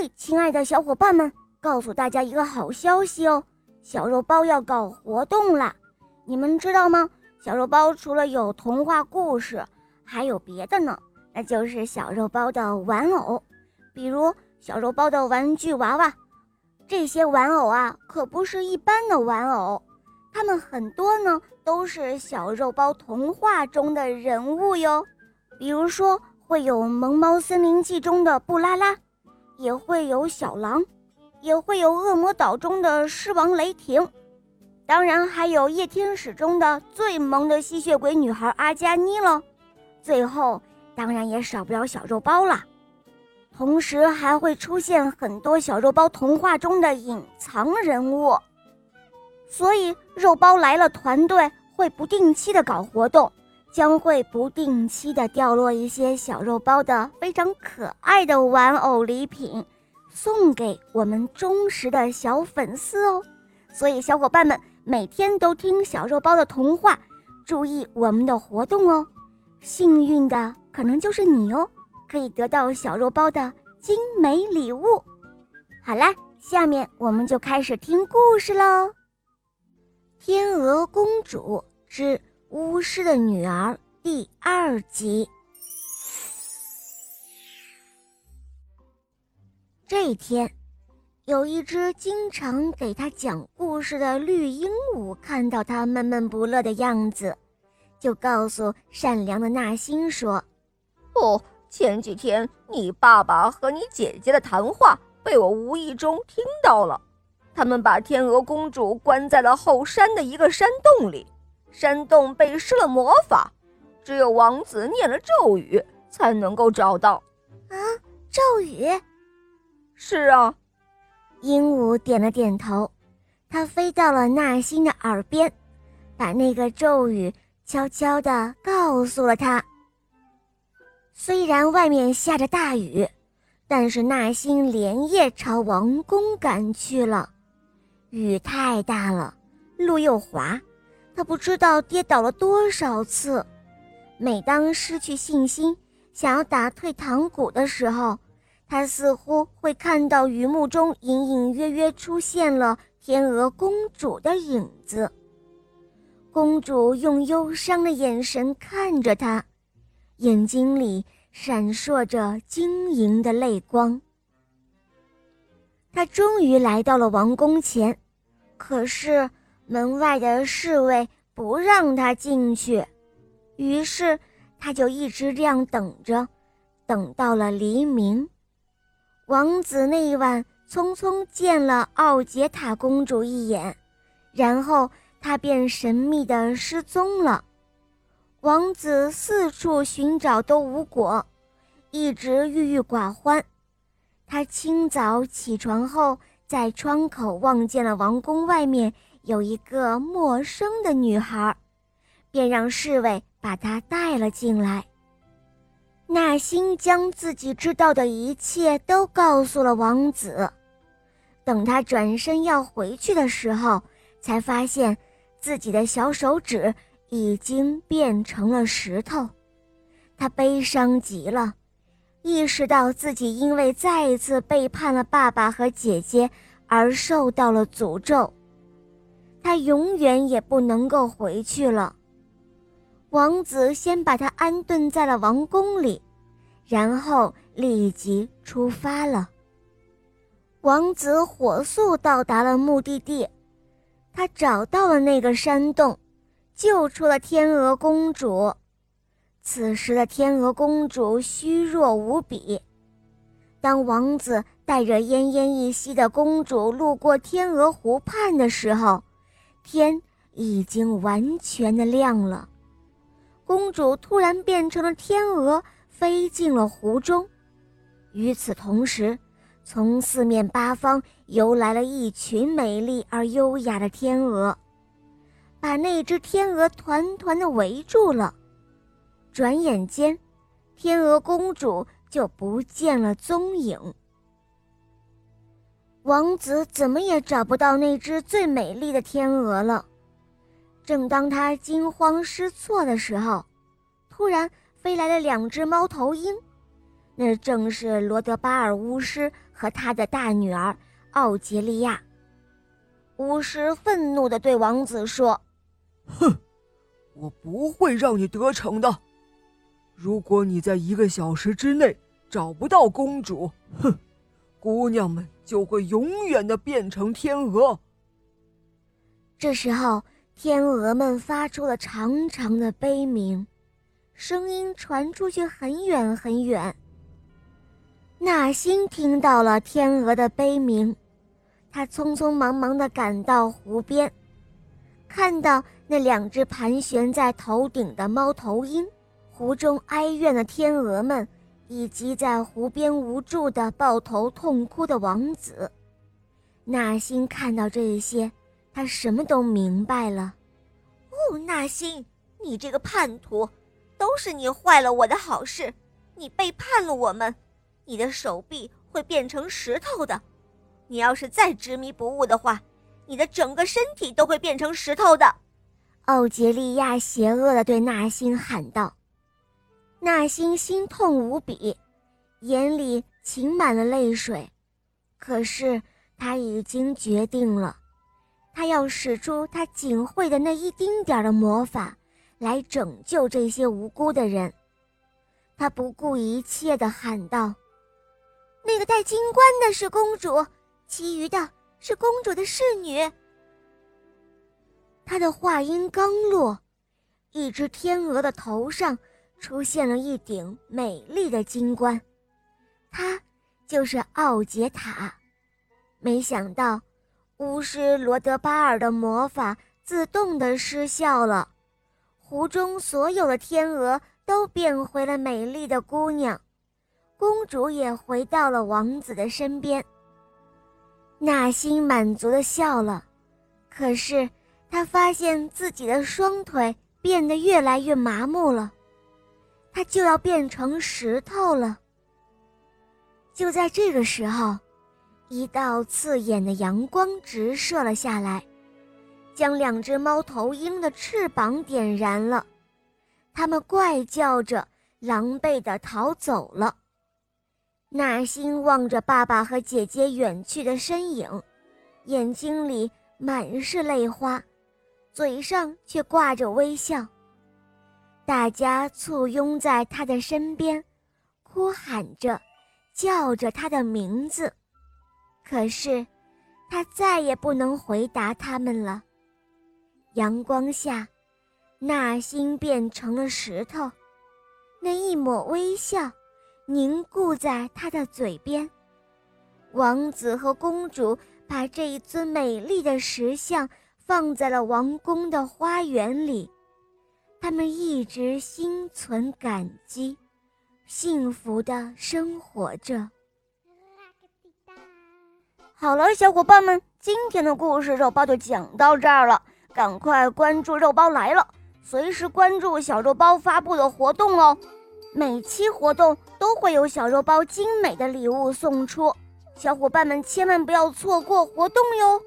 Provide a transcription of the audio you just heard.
嘿，亲爱的小伙伴们，告诉大家一个好消息哦，小肉包要搞活动啦！你们知道吗？小肉包除了有童话故事，还有别的呢，那就是小肉包的玩偶，比如小肉包的玩具娃娃。这些玩偶啊，可不是一般的玩偶，它们很多呢，都是小肉包童话中的人物哟。比如说，会有《萌猫森林记》中的布拉拉，也会有小狼，也会有《恶魔岛》中的狮王雷霆，当然还有《夜天使》中的最萌的吸血鬼女孩阿加妮了。最后，当然也少不了小肉包了。同时还会出现很多小肉包童话中的隐藏人物，所以肉包来了团队会不定期的搞活动，将会不定期的掉落一些小肉包的非常可爱的玩偶礼品，送给我们忠实的小粉丝哦。所以小伙伴们每天都听小肉包的童话，注意我们的活动哦。幸运的可能就是你哦。可以得到小肉包的精美礼物。好啦，下面我们就开始听故事喽，《天鹅公主之巫师的女儿》第二集。这一天，有一只经常给他讲故事的绿鹦鹉看到他闷闷不乐的样子，就告诉善良的纳辛说：“哦。”前几天，你爸爸和你姐姐的谈话被我无意中听到了。他们把天鹅公主关在了后山的一个山洞里，山洞被施了魔法，只有王子念了咒语才能够找到。啊，咒语？是啊。鹦鹉点了点头，它飞到了纳辛的耳边，把那个咒语悄悄地告诉了他。虽然外面下着大雨，但是纳辛连夜朝王宫赶去了。雨太大了，路又滑，他不知道跌倒了多少次。每当失去信心，想要打退堂鼓的时候，他似乎会看到雨幕中隐隐约约出现了天鹅公主的影子。公主用忧伤的眼神看着他。眼睛里闪烁着晶莹的泪光。他终于来到了王宫前，可是门外的侍卫不让他进去，于是他就一直这样等着，等到了黎明。王子那一晚匆匆见了奥杰塔公主一眼，然后他便神秘地失踪了。王子四处寻找都无果，一直郁郁寡欢。他清早起床后，在窗口望见了王宫外面有一个陌生的女孩，便让侍卫把她带了进来。纳辛将自己知道的一切都告诉了王子。等他转身要回去的时候，才发现自己的小手指。已经变成了石头，他悲伤极了，意识到自己因为再一次背叛了爸爸和姐姐而受到了诅咒，他永远也不能够回去了。王子先把他安顿在了王宫里，然后立即出发了。王子火速到达了目的地，他找到了那个山洞。救出了天鹅公主。此时的天鹅公主虚弱无比。当王子带着奄奄一息的公主路过天鹅湖畔的时候，天已经完全的亮了。公主突然变成了天鹅，飞进了湖中。与此同时，从四面八方游来了一群美丽而优雅的天鹅。把那只天鹅团团的围住了，转眼间，天鹅公主就不见了踪影。王子怎么也找不到那只最美丽的天鹅了。正当他惊慌失措的时候，突然飞来了两只猫头鹰，那正是罗德巴尔巫师和他的大女儿奥杰利亚。巫师愤怒地对王子说：“哼，我不会让你得逞的。如果你在一个小时之内找不到公主，哼，姑娘们就会永远的变成天鹅。”这时候，天鹅们发出了长长的悲鸣，声音传出去很远很远。纳星听到了天鹅的悲鸣。他匆匆忙忙的赶到湖边，看到那两只盘旋在头顶的猫头鹰，湖中哀怨的天鹅们，以及在湖边无助的抱头痛哭的王子。纳星看到这些，他什么都明白了。哦，纳星，你这个叛徒，都是你坏了我的好事，你背叛了我们，你的手臂会变成石头的。你要是再执迷不悟的话，你的整个身体都会变成石头的。”奥杰利亚邪恶地对纳星喊道。纳心心痛无比，眼里噙满了泪水。可是他已经决定了，他要使出他仅会的那一丁点的魔法，来拯救这些无辜的人。他不顾一切地喊道：“那个戴金冠的是公主。”其余的是公主的侍女。他的话音刚落，一只天鹅的头上出现了一顶美丽的金冠，它就是奥杰塔。没想到，巫师罗德巴尔的魔法自动的失效了，湖中所有的天鹅都变回了美丽的姑娘，公主也回到了王子的身边。纳星满足的笑了，可是他发现自己的双腿变得越来越麻木了，他就要变成石头了。就在这个时候，一道刺眼的阳光直射了下来，将两只猫头鹰的翅膀点燃了，它们怪叫着，狼狈地逃走了。纳星望着爸爸和姐姐远去的身影，眼睛里满是泪花，嘴上却挂着微笑。大家簇拥在他的身边，哭喊着，叫着他的名字。可是，他再也不能回答他们了。阳光下，纳星变成了石头，那一抹微笑。凝固在他的嘴边，王子和公主把这一尊美丽的石像放在了王宫的花园里，他们一直心存感激，幸福的生活着。好了，小伙伴们，今天的故事肉包就讲到这儿了，赶快关注肉包来了，随时关注小肉包发布的活动哦。每期活动都会有小肉包精美的礼物送出，小伙伴们千万不要错过活动哟！